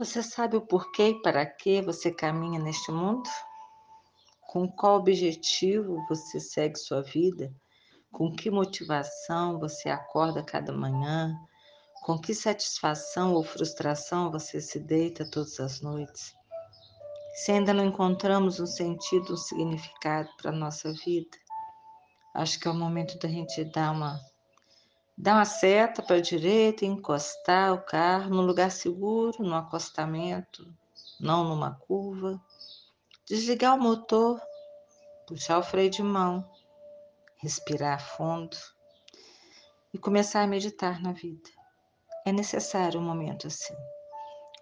Você sabe o porquê e para que você caminha neste mundo? Com qual objetivo você segue sua vida? Com que motivação você acorda cada manhã? Com que satisfação ou frustração você se deita todas as noites? Se ainda não encontramos um sentido, um significado para a nossa vida, acho que é o momento da gente dar uma dar uma seta para a direita e encostar o carro num lugar seguro, no acostamento, não numa curva. Desligar o motor, puxar o freio de mão, respirar fundo e começar a meditar na vida. É necessário um momento assim.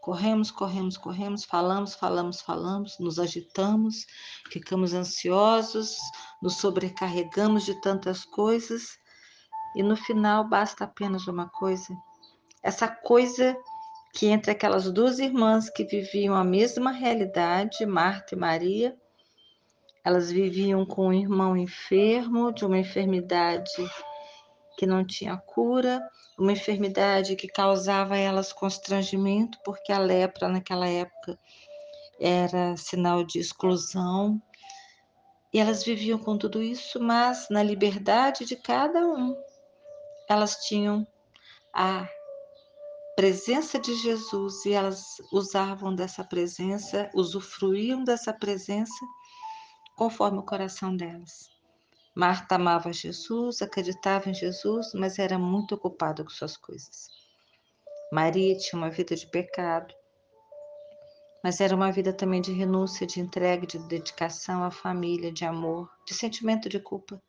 Corremos, corremos, corremos, falamos, falamos, falamos, nos agitamos, ficamos ansiosos, nos sobrecarregamos de tantas coisas e no final basta apenas uma coisa. Essa coisa que entre aquelas duas irmãs que viviam a mesma realidade, Marta e Maria, elas viviam com um irmão enfermo de uma enfermidade que não tinha cura, uma enfermidade que causava a elas constrangimento, porque a lepra naquela época era sinal de exclusão. E elas viviam com tudo isso, mas na liberdade de cada um elas tinham a presença de Jesus e elas usavam dessa presença, usufruíam dessa presença conforme o coração delas. Marta amava Jesus, acreditava em Jesus, mas era muito ocupada com suas coisas. Maria tinha uma vida de pecado, mas era uma vida também de renúncia, de entrega, de dedicação à família, de amor, de sentimento de culpa.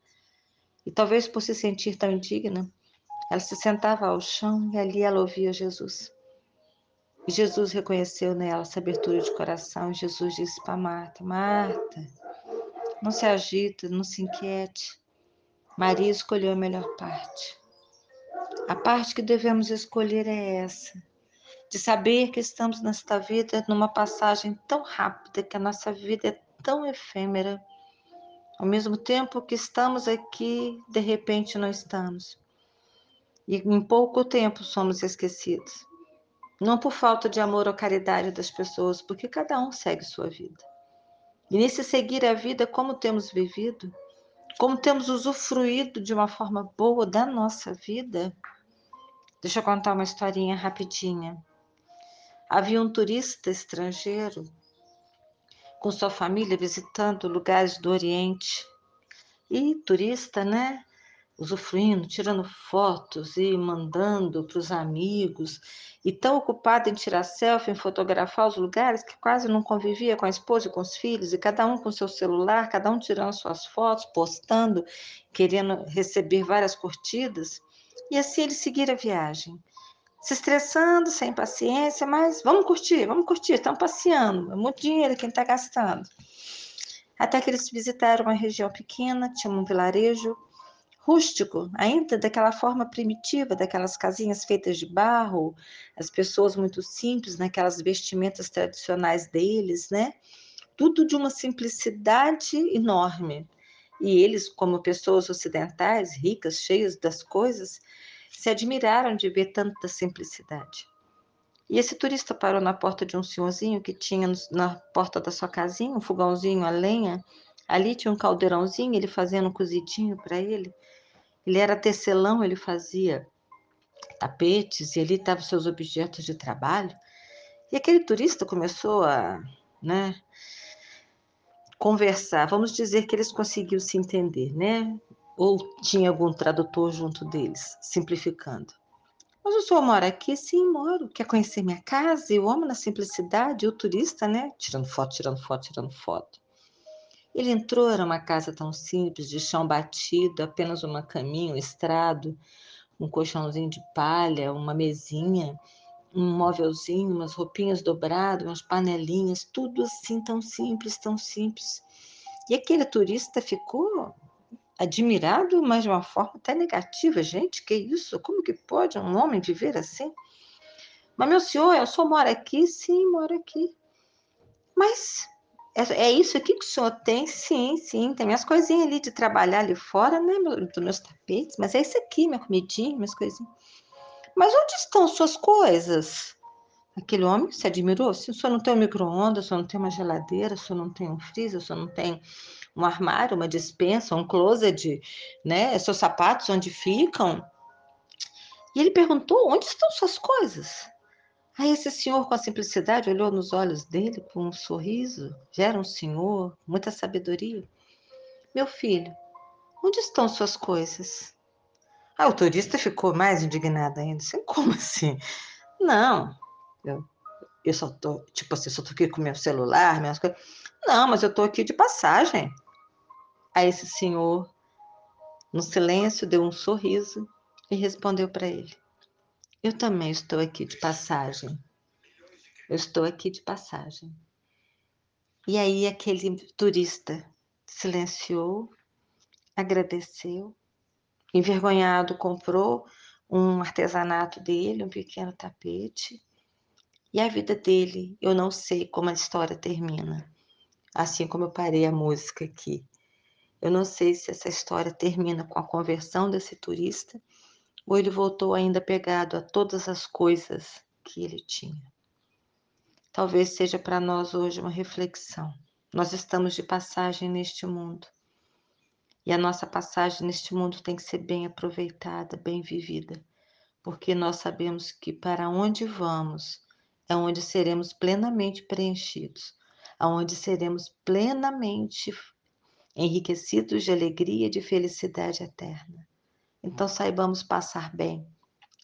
E talvez por se sentir tão indigna, ela se sentava ao chão e ali ela ouvia Jesus. E Jesus reconheceu nela essa abertura de coração. E Jesus disse para Marta: Marta, não se agita, não se inquiete. Maria escolheu a melhor parte. A parte que devemos escolher é essa, de saber que estamos nesta vida numa passagem tão rápida, que a nossa vida é tão efêmera. Ao mesmo tempo que estamos aqui, de repente não estamos e em pouco tempo somos esquecidos. Não por falta de amor ou caridade das pessoas, porque cada um segue sua vida. E nesse seguir a vida, como temos vivido, como temos usufruído de uma forma boa da nossa vida. Deixa eu contar uma historinha rapidinha. Havia um turista estrangeiro com sua família visitando lugares do Oriente. E turista, né? Usufruindo, tirando fotos e mandando para os amigos, e tão ocupado em tirar selfie, em fotografar os lugares, que quase não convivia com a esposa e com os filhos, e cada um com seu celular, cada um tirando suas fotos, postando, querendo receber várias curtidas. E assim eles seguiram a viagem, se estressando, sem paciência, mas vamos curtir, vamos curtir, estão passeando, é muito dinheiro quem está gastando. Até que eles visitaram uma região pequena, tinha um vilarejo rústico, ainda daquela forma primitiva, daquelas casinhas feitas de barro, as pessoas muito simples, naquelas vestimentas tradicionais deles, né? Tudo de uma simplicidade enorme. E eles, como pessoas ocidentais, ricas, cheias das coisas, se admiraram de ver tanta simplicidade. E esse turista parou na porta de um senhorzinho que tinha na porta da sua casinha um fogãozinho a lenha. Ali tinha um caldeirãozinho, ele fazendo um cozidinho para ele. Ele era tecelão, ele fazia tapetes e ali estavam seus objetos de trabalho. E aquele turista começou a, né, conversar. Vamos dizer que eles conseguiram se entender, né? Ou tinha algum tradutor junto deles, simplificando. Mas o senhor mora aqui? Sim, moro. Quer conhecer minha casa? E o homem na simplicidade, o turista, né? Tirando foto, tirando foto, tirando foto. Ele entrou, era uma casa tão simples, de chão batido, apenas uma caminha, um estrado, um colchãozinho de palha, uma mesinha, um móvelzinho, umas roupinhas dobradas, umas panelinhas, tudo assim tão simples, tão simples. E aquele turista ficou admirado, mas de uma forma até negativa. Gente, que isso? Como que pode um homem viver assim? Mas, meu senhor, eu só moro aqui? Sim, moro aqui. Mas é, é isso aqui que o senhor tem? Sim, sim. Tem minhas coisinhas ali de trabalhar ali fora, né? Dos meus tapetes. Mas é isso aqui, minha comidinha, minhas coisinhas. Mas onde estão suas coisas? Aquele homem se admirou. Se o senhor não tem um micro-ondas, o senhor não tem uma geladeira, o senhor não tem um freezer, o senhor não tem um armário, uma dispensa, um closet, né? Seus sapatos onde ficam. E ele perguntou: onde estão suas coisas? Aí esse senhor, com a simplicidade, olhou nos olhos dele com um sorriso. Já era um senhor, muita sabedoria. Meu filho, onde estão suas coisas? Ah, o turista ficou mais indignado ainda. Assim, como assim? Não, eu, eu só tô, tipo assim, só tô aqui com meu celular, minhas coisas. Não, mas eu tô aqui de passagem. Aí esse senhor, no silêncio, deu um sorriso e respondeu para ele: Eu também estou aqui de passagem. Eu estou aqui de passagem. E aí aquele turista silenciou, agradeceu, envergonhado comprou um artesanato dele, um pequeno tapete. E a vida dele, eu não sei como a história termina. Assim como eu parei a música aqui. Eu não sei se essa história termina com a conversão desse turista ou ele voltou ainda pegado a todas as coisas que ele tinha. Talvez seja para nós hoje uma reflexão. Nós estamos de passagem neste mundo. E a nossa passagem neste mundo tem que ser bem aproveitada, bem vivida, porque nós sabemos que para onde vamos é onde seremos plenamente preenchidos, aonde seremos plenamente enriquecidos de alegria e de felicidade eterna. Então saibamos passar bem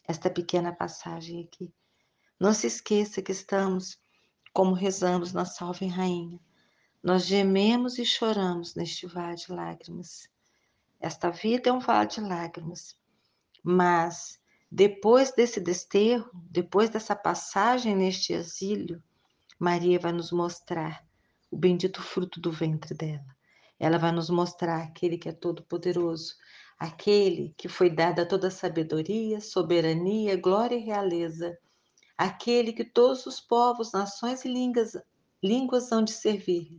esta pequena passagem aqui. Não se esqueça que estamos, como rezamos na Salve Rainha, nós gememos e choramos neste vale de lágrimas. Esta vida é um vale de lágrimas, mas depois desse desterro, depois dessa passagem neste exílio, Maria vai nos mostrar o bendito fruto do ventre dela. Ela vai nos mostrar aquele que é todo-poderoso, aquele que foi dada toda sabedoria, soberania, glória e realeza, aquele que todos os povos, nações e línguas, línguas hão de servir.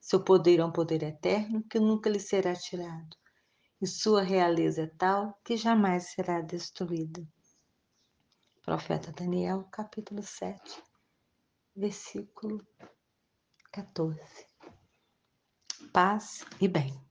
Seu poder é um poder eterno que nunca lhe será tirado, e sua realeza é tal que jamais será destruída. Profeta Daniel, capítulo 7, versículo 14 paz e bem.